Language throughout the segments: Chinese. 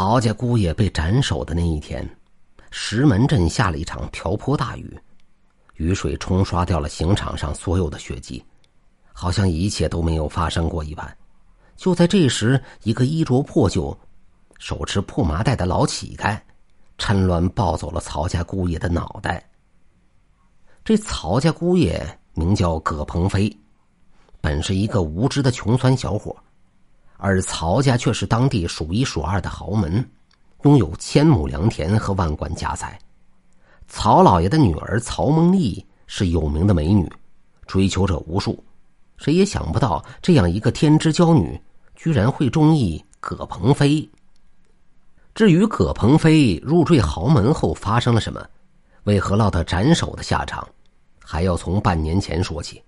曹家姑爷被斩首的那一天，石门镇下了一场瓢泼大雨，雨水冲刷掉了刑场上所有的血迹，好像一切都没有发生过一般。就在这时，一个衣着破旧、手持破麻袋的老乞丐，趁乱抱走了曹家姑爷的脑袋。这曹家姑爷名叫葛鹏飞，本是一个无知的穷酸小伙。而曹家却是当地数一数二的豪门，拥有千亩良田和万贯家财。曹老爷的女儿曹梦丽是有名的美女，追求者无数。谁也想不到，这样一个天之娇女，居然会中意葛鹏飞。至于葛鹏飞入赘豪门后发生了什么，为何落得斩首的下场，还要从半年前说起。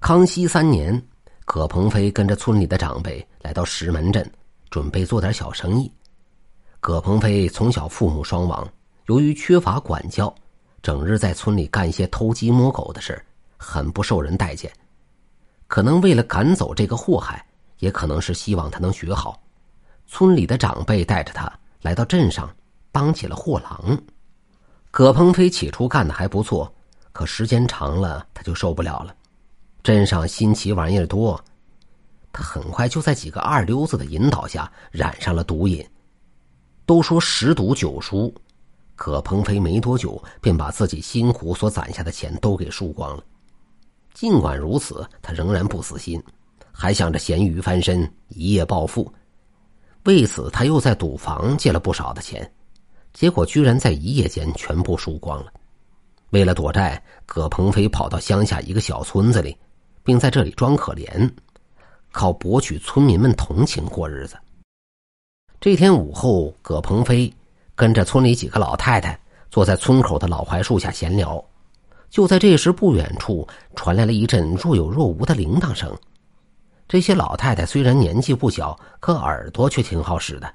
康熙三年。葛鹏飞跟着村里的长辈来到石门镇，准备做点小生意。葛鹏飞从小父母双亡，由于缺乏管教，整日在村里干一些偷鸡摸狗的事很不受人待见。可能为了赶走这个祸害，也可能是希望他能学好。村里的长辈带着他来到镇上，当起了货郎。葛鹏飞起初干的还不错，可时间长了，他就受不了了。镇上新奇玩意儿多，他很快就在几个二流子的引导下染上了毒瘾。都说十赌九输，可鹏飞没多久便把自己辛苦所攒下的钱都给输光了。尽管如此，他仍然不死心，还想着咸鱼翻身，一夜暴富。为此，他又在赌房借了不少的钱，结果居然在一夜间全部输光了。为了躲债，葛鹏飞跑到乡下一个小村子里。并在这里装可怜，靠博取村民们同情过日子。这天午后，葛鹏飞跟着村里几个老太太坐在村口的老槐树下闲聊。就在这时，不远处传来了一阵若有若无的铃铛声。这些老太太虽然年纪不小，可耳朵却挺好使的。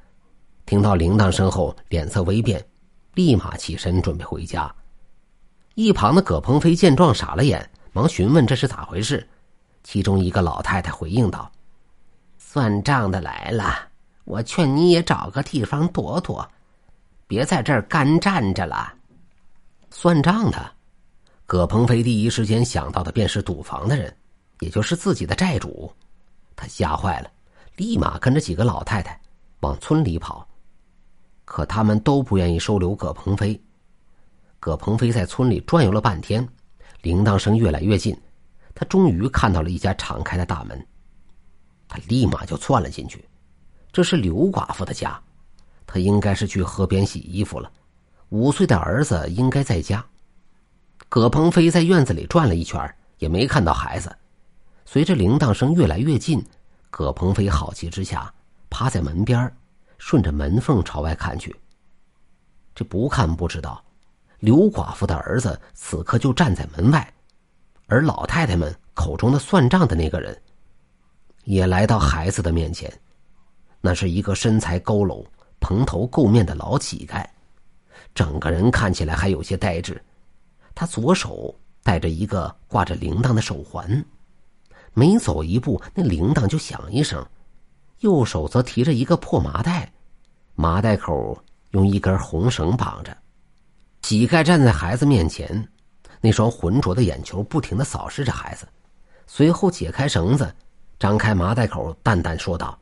听到铃铛声后，脸色微变，立马起身准备回家。一旁的葛鹏飞见状，傻了眼，忙询问这是咋回事。其中一个老太太回应道：“算账的来了，我劝你也找个地方躲躲，别在这儿干站着了。”算账的，葛鹏飞第一时间想到的便是赌房的人，也就是自己的债主。他吓坏了，立马跟着几个老太太往村里跑。可他们都不愿意收留葛鹏飞。葛鹏飞在村里转悠了半天，铃铛声越来越近。他终于看到了一家敞开的大门，他立马就窜了进去。这是刘寡妇的家，他应该是去河边洗衣服了。五岁的儿子应该在家。葛鹏飞在院子里转了一圈，也没看到孩子。随着铃铛声越来越近，葛鹏飞好奇之下趴在门边，顺着门缝朝外看去。这不看不知道，刘寡妇的儿子此刻就站在门外。而老太太们口中的算账的那个人，也来到孩子的面前。那是一个身材佝偻、蓬头垢面的老乞丐，整个人看起来还有些呆滞。他左手戴着一个挂着铃铛的手环，每走一步，那铃铛就响一声；右手则提着一个破麻袋，麻袋口用一根红绳绑着。乞丐站在孩子面前。那双浑浊的眼球不停的扫视着孩子，随后解开绳子，张开麻袋口，淡淡说道：“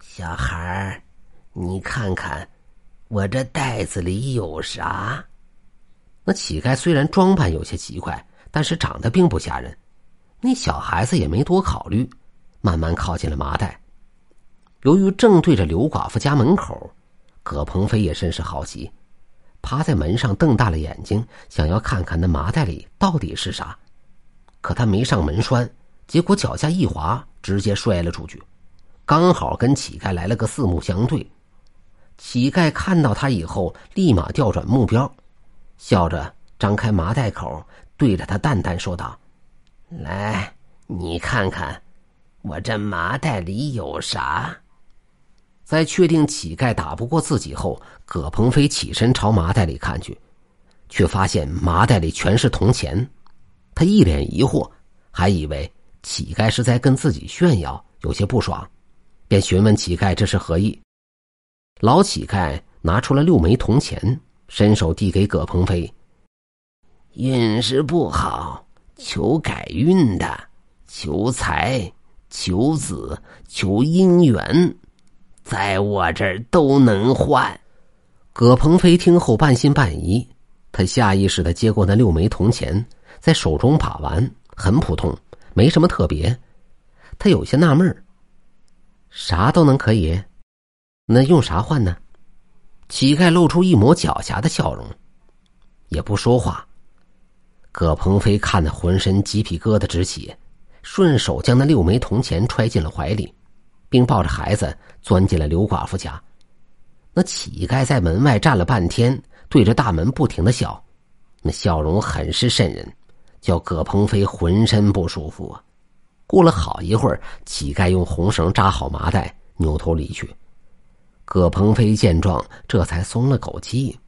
小孩你看看，我这袋子里有啥？”那乞丐虽然装扮有些奇怪，但是长得并不吓人。那小孩子也没多考虑，慢慢靠近了麻袋。由于正对着刘寡妇家门口，葛鹏飞也甚是好奇。趴在门上，瞪大了眼睛，想要看看那麻袋里到底是啥。可他没上门栓，结果脚下一滑，直接摔了出去，刚好跟乞丐来了个四目相对。乞丐看到他以后，立马调转目标，笑着张开麻袋口，对着他淡淡说道：“来，你看看，我这麻袋里有啥？”在确定乞丐打不过自己后，葛鹏飞起身朝麻袋里看去，却发现麻袋里全是铜钱。他一脸疑惑，还以为乞丐是在跟自己炫耀，有些不爽，便询问乞丐这是何意。老乞丐拿出了六枚铜钱，伸手递给葛鹏飞：“运势不好，求改运的，求财、求子、求姻缘，在我这儿都能换。”葛鹏飞听后半信半疑，他下意识的接过那六枚铜钱，在手中把玩，很普通，没什么特别。他有些纳闷儿。啥都能可以，那用啥换呢？乞丐露出一抹狡黠的笑容，也不说话。葛鹏飞看得浑身鸡皮疙瘩直起，顺手将那六枚铜钱揣进了怀里，并抱着孩子钻进了刘寡妇家。那乞丐在门外站了半天，对着大门不停的笑，那笑容很是瘆人，叫葛鹏飞浑身不舒服啊。过了好一会儿，乞丐用红绳扎好麻袋，扭头离去。葛鹏飞见状，这才松了口气。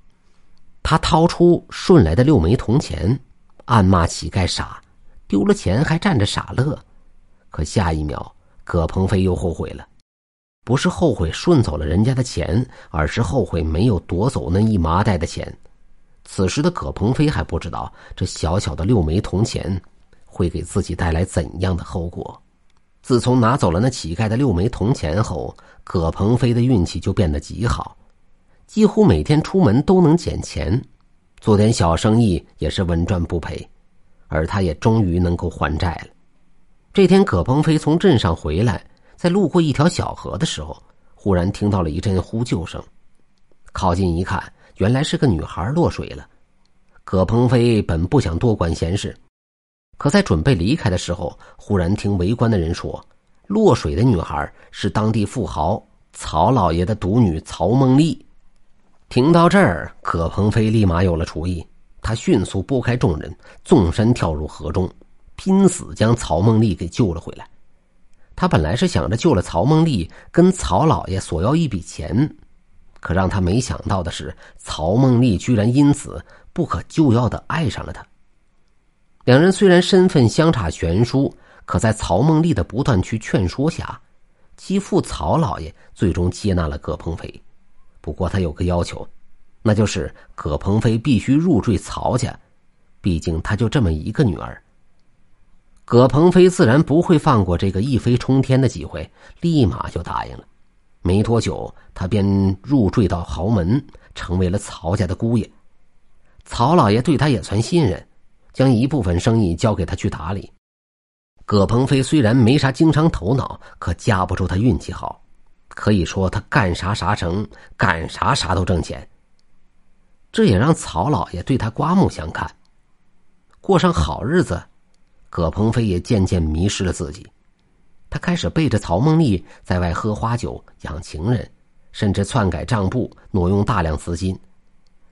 他掏出顺来的六枚铜钱，暗骂乞丐傻，丢了钱还站着傻乐。可下一秒，葛鹏飞又后悔了，不是后悔顺走了人家的钱，而是后悔没有夺走那一麻袋的钱。此时的葛鹏飞还不知道，这小小的六枚铜钱。会给自己带来怎样的后果？自从拿走了那乞丐的六枚铜钱后，葛鹏飞的运气就变得极好，几乎每天出门都能捡钱，做点小生意也是稳赚不赔，而他也终于能够还债了。这天，葛鹏飞从镇上回来，在路过一条小河的时候，忽然听到了一阵呼救声，靠近一看，原来是个女孩落水了。葛鹏飞本不想多管闲事。可在准备离开的时候，忽然听围观的人说，落水的女孩是当地富豪曹老爷的独女曹梦丽。听到这儿，葛鹏飞立马有了主意，他迅速拨开众人，纵身跳入河中，拼死将曹梦丽给救了回来。他本来是想着救了曹梦丽，跟曹老爷索要一笔钱，可让他没想到的是，曹梦丽居然因此不可救药的爱上了他。两人虽然身份相差悬殊，可在曹梦丽的不断去劝说下，其父曹老爷最终接纳了葛鹏飞。不过他有个要求，那就是葛鹏飞必须入赘曹家，毕竟他就这么一个女儿。葛鹏飞自然不会放过这个一飞冲天的机会，立马就答应了。没多久，他便入赘到豪门，成为了曹家的姑爷。曹老爷对他也算信任。将一部分生意交给他去打理。葛鹏飞虽然没啥经商头脑，可架不住他运气好，可以说他干啥啥成，干啥啥都挣钱。这也让曹老爷对他刮目相看。过上好日子，葛鹏飞也渐渐迷失了自己。他开始背着曹梦丽在外喝花酒、养情人，甚至篡改账簿，挪用大量资金，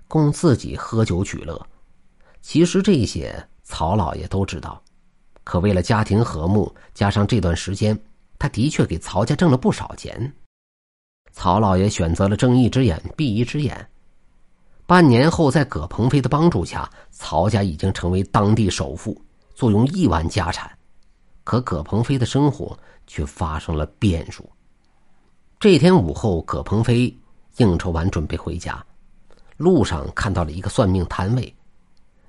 供自己喝酒取乐。其实这些曹老爷都知道，可为了家庭和睦，加上这段时间，他的确给曹家挣了不少钱。曹老爷选择了睁一只眼闭一只眼。半年后，在葛鹏飞的帮助下，曹家已经成为当地首富，坐拥亿万家产。可葛鹏飞的生活却发生了变数。这天午后，葛鹏飞应酬完准备回家，路上看到了一个算命摊位。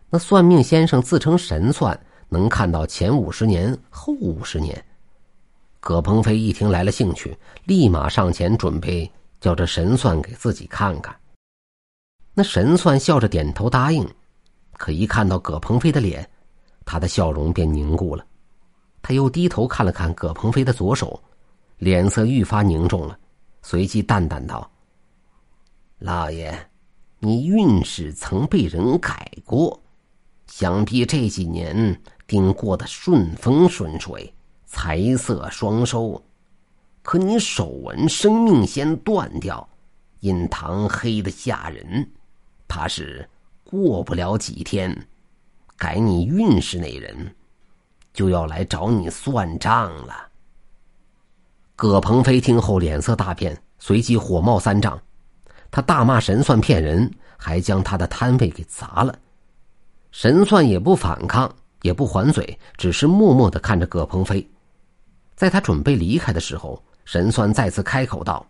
那算命先生自称神算，能看到前五十年、后五十年。葛鹏飞一听来了兴趣，立马上前准备叫这神算给自己看看。那神算笑着点头答应，可一看到葛鹏飞的脸，他的笑容便凝固了。他又低头看了看葛鹏飞的左手，脸色愈发凝重了，随即淡淡道：“老爷，你运势曾被人改过。”想必这几年定过得顺风顺水，财色双收。可你手纹生命线断掉，印堂黑的吓人，怕是过不了几天，改你运势那人就要来找你算账了。葛鹏飞听后脸色大变，随即火冒三丈，他大骂神算骗人，还将他的摊位给砸了。神算也不反抗，也不还嘴，只是默默的看着葛鹏飞。在他准备离开的时候，神算再次开口道：“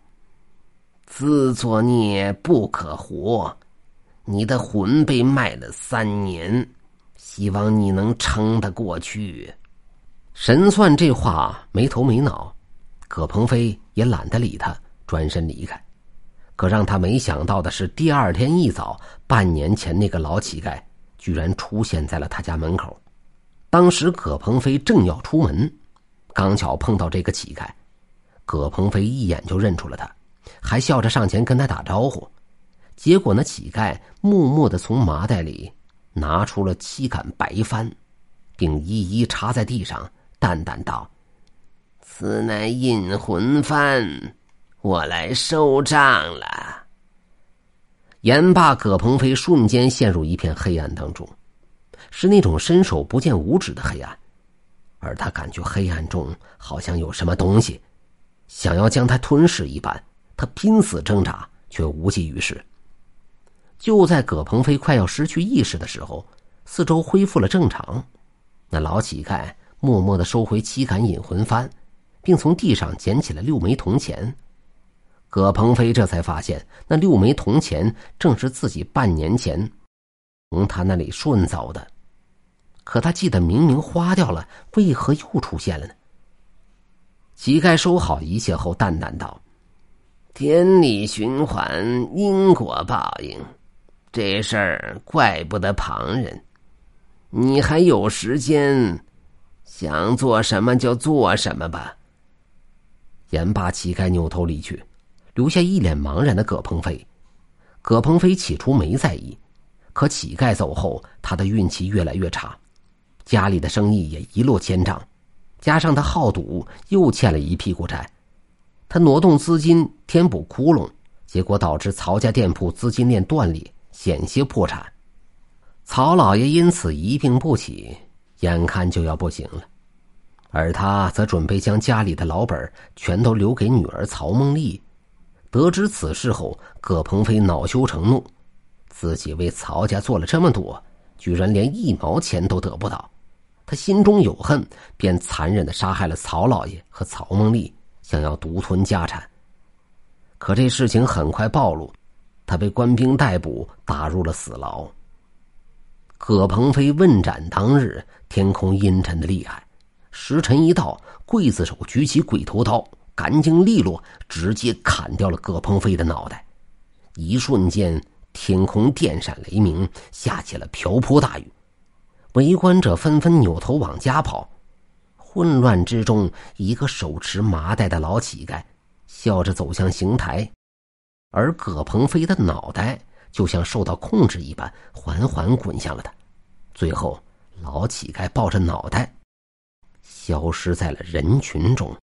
自作孽不可活，你的魂被卖了三年，希望你能撑得过去。神算这话没头没脑，葛鹏飞也懒得理他，转身离开。可让他没想到的是，第二天一早，半年前那个老乞丐居然出现在了他家门口。当时葛鹏飞正要出门，刚巧碰到这个乞丐，葛鹏飞一眼就认出了他，还笑着上前跟他打招呼。结果那乞丐默默的从麻袋里拿出了七杆白帆，并一一插在地上，淡淡道：“此乃引魂幡。”我来收账了。言罢，葛鹏飞瞬间陷入一片黑暗当中，是那种伸手不见五指的黑暗，而他感觉黑暗中好像有什么东西想要将他吞噬一般。他拼死挣扎，却无济于事。就在葛鹏飞快要失去意识的时候，四周恢复了正常。那老乞丐默默的收回七杆引魂幡，并从地上捡起了六枚铜钱。葛鹏飞这才发现，那六枚铜钱正是自己半年前从他那里顺走的。可他记得明明花掉了，为何又出现了呢？乞丐收好一切后，淡淡道：“天理循环，因果报应，这事儿怪不得旁人。你还有时间，想做什么就做什么吧。”言罢，乞丐扭头离去。留下一脸茫然的葛鹏飞，葛鹏飞起初没在意，可乞丐走后，他的运气越来越差，家里的生意也一落千丈，加上他好赌，又欠了一屁股债，他挪动资金填补窟窿，结果导致曹家店铺资金链断裂，险些破产，曹老爷因此一病不起，眼看就要不行了，而他则准备将家里的老本全都留给女儿曹梦丽。得知此事后，葛鹏飞恼羞成怒，自己为曹家做了这么多，居然连一毛钱都得不到，他心中有恨，便残忍的杀害了曹老爷和曹梦丽，想要独吞家产。可这事情很快暴露，他被官兵逮捕，打入了死牢。葛鹏飞问斩当日，天空阴沉的厉害，时辰一到，刽子手举起鬼头刀。干净利落，直接砍掉了葛鹏飞的脑袋。一瞬间，天空电闪雷鸣，下起了瓢泼大雨。围观者纷纷扭头往家跑。混乱之中，一个手持麻袋的老乞丐笑着走向刑台，而葛鹏飞的脑袋就像受到控制一般，缓缓滚向了他。最后，老乞丐抱着脑袋，消失在了人群中。